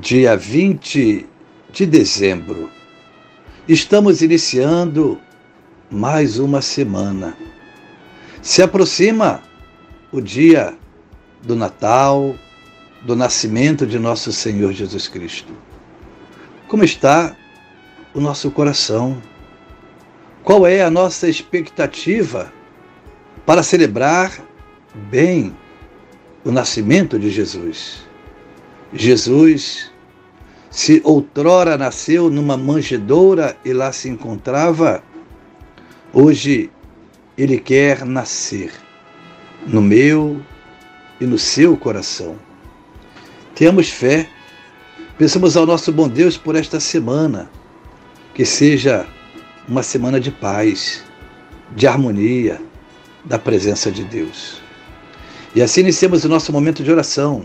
dia 20 de dezembro. Estamos iniciando mais uma semana. Se aproxima o dia do Natal, do nascimento de nosso Senhor Jesus Cristo. Como está o nosso coração? Qual é a nossa expectativa para celebrar bem o nascimento de Jesus? Jesus, se outrora nasceu numa manjedoura e lá se encontrava, hoje ele quer nascer no meu e no seu coração. Tenhamos fé, pensamos ao nosso bom Deus por esta semana, que seja uma semana de paz, de harmonia, da presença de Deus. E assim iniciamos o nosso momento de oração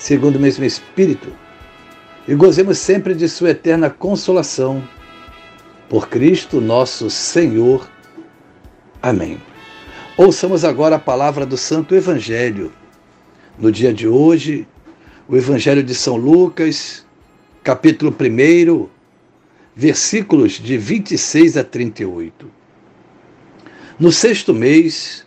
segundo o mesmo Espírito, e gozemos sempre de Sua eterna consolação. Por Cristo nosso Senhor. Amém. Ouçamos agora a palavra do Santo Evangelho. No dia de hoje, o Evangelho de São Lucas, capítulo 1, versículos de 26 a 38. No sexto mês,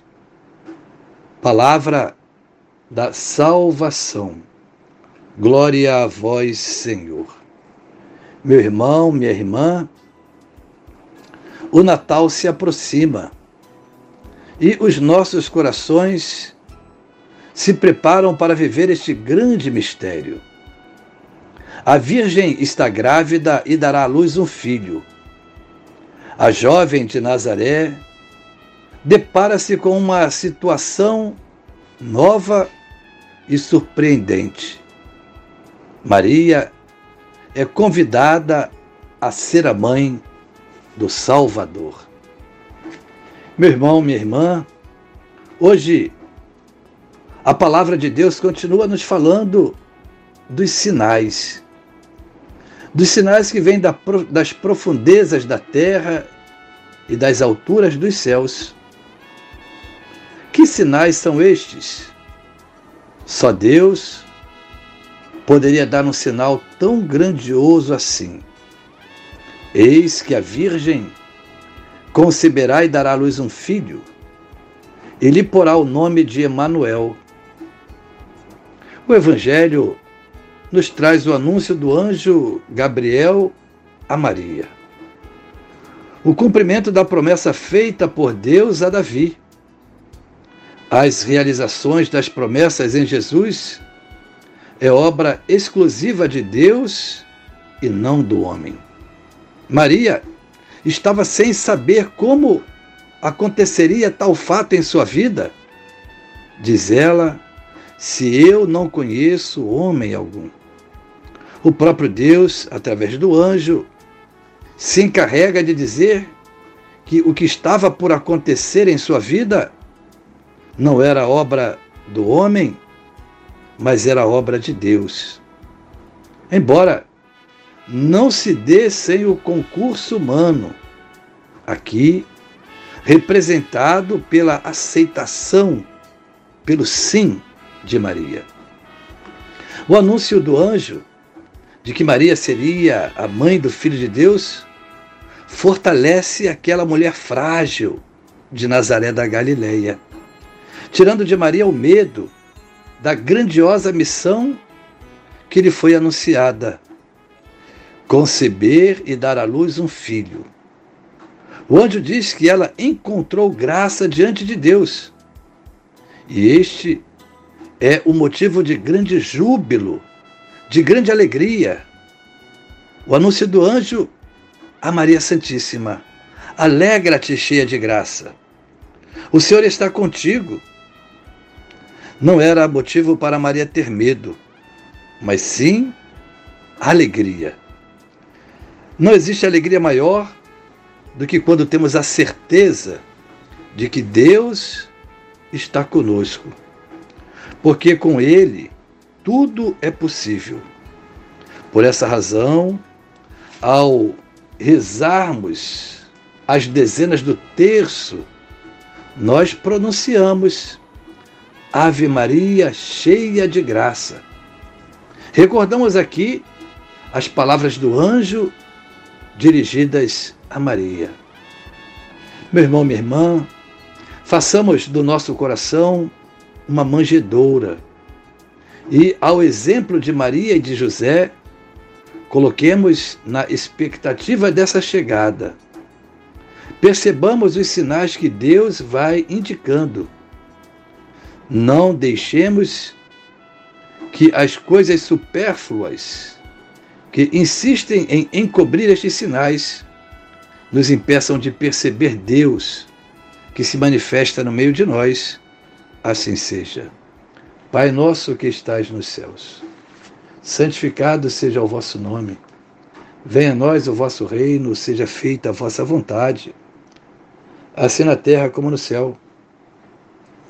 palavra da salvação. Glória a vós, Senhor. Meu irmão, minha irmã, o Natal se aproxima e os nossos corações se preparam para viver este grande mistério. A Virgem está grávida e dará à luz um filho. A jovem de Nazaré depara-se com uma situação nova e surpreendente. Maria é convidada a ser a mãe do Salvador. Meu irmão, minha irmã, hoje a palavra de Deus continua nos falando dos sinais. Dos sinais que vêm das profundezas da terra e das alturas dos céus. Que sinais são estes? Só Deus poderia dar um sinal tão grandioso assim. Eis que a Virgem conceberá e dará à luz um filho, e lhe porá o nome de Emanuel. O Evangelho nos traz o anúncio do anjo Gabriel a Maria. O cumprimento da promessa feita por Deus a Davi. As realizações das promessas em Jesus é obra exclusiva de Deus e não do homem. Maria estava sem saber como aconteceria tal fato em sua vida. Diz ela: Se eu não conheço homem algum. O próprio Deus, através do anjo, se encarrega de dizer que o que estava por acontecer em sua vida não era obra do homem, mas era obra de Deus. Embora não se dê sem o concurso humano, aqui representado pela aceitação, pelo sim de Maria. O anúncio do anjo de que Maria seria a mãe do Filho de Deus fortalece aquela mulher frágil de Nazaré da Galileia, tirando de Maria o medo da grandiosa missão que lhe foi anunciada: conceber e dar à luz um filho. O anjo diz que ela encontrou graça diante de Deus. E este é o motivo de grande júbilo, de grande alegria. O anúncio do anjo a Maria Santíssima: Alegra-te, cheia de graça. O Senhor está contigo não era motivo para Maria ter medo, mas sim alegria. Não existe alegria maior do que quando temos a certeza de que Deus está conosco, porque com Ele tudo é possível. Por essa razão, ao rezarmos as dezenas do terço, nós pronunciamos Ave Maria, cheia de graça. Recordamos aqui as palavras do anjo dirigidas a Maria. Meu irmão, minha irmã, façamos do nosso coração uma manjedoura e, ao exemplo de Maria e de José, coloquemos na expectativa dessa chegada. Percebamos os sinais que Deus vai indicando não deixemos que as coisas supérfluas que insistem em encobrir estes sinais nos impeçam de perceber Deus que se manifesta no meio de nós. Assim seja. Pai nosso que estais nos céus, santificado seja o vosso nome. Venha a nós o vosso reino, seja feita a vossa vontade, assim na terra como no céu.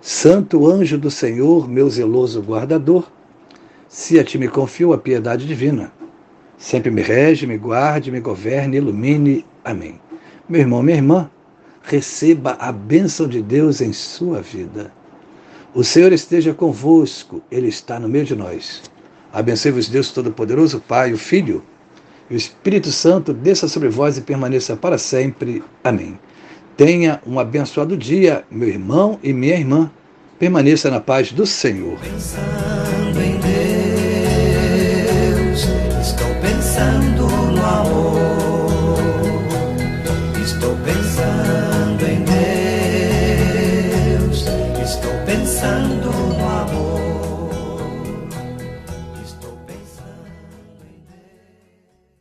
Santo anjo do Senhor, meu zeloso guardador, se a ti me confio a piedade divina. Sempre me rege, me guarde, me governe, ilumine. Amém. Meu irmão, minha irmã, receba a bênção de Deus em sua vida. O Senhor esteja convosco, Ele está no meio de nós. Abençoe-vos, Deus Todo-Poderoso, Pai, o Filho e o Espírito Santo, desça sobre vós e permaneça para sempre. Amém. Tenha um abençoado dia, meu irmão e minha irmã. Permaneça na paz do Senhor.